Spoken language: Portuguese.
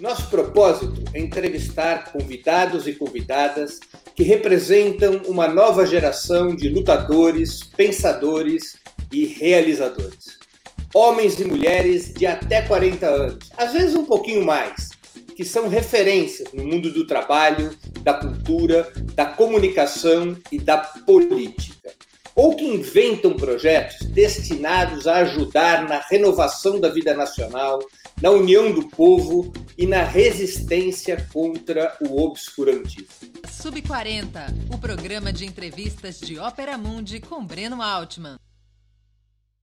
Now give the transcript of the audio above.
Nosso propósito é entrevistar convidados e convidadas que representam uma nova geração de lutadores, pensadores e realizadores. Homens e mulheres de até 40 anos, às vezes um pouquinho mais, que são referências no mundo do trabalho, da cultura, da comunicação e da política. Ou que inventam projetos destinados a ajudar na renovação da vida nacional, na união do povo e na resistência contra o obscurantismo. Sub 40, o programa de entrevistas de Ópera Mundi com Breno Altman.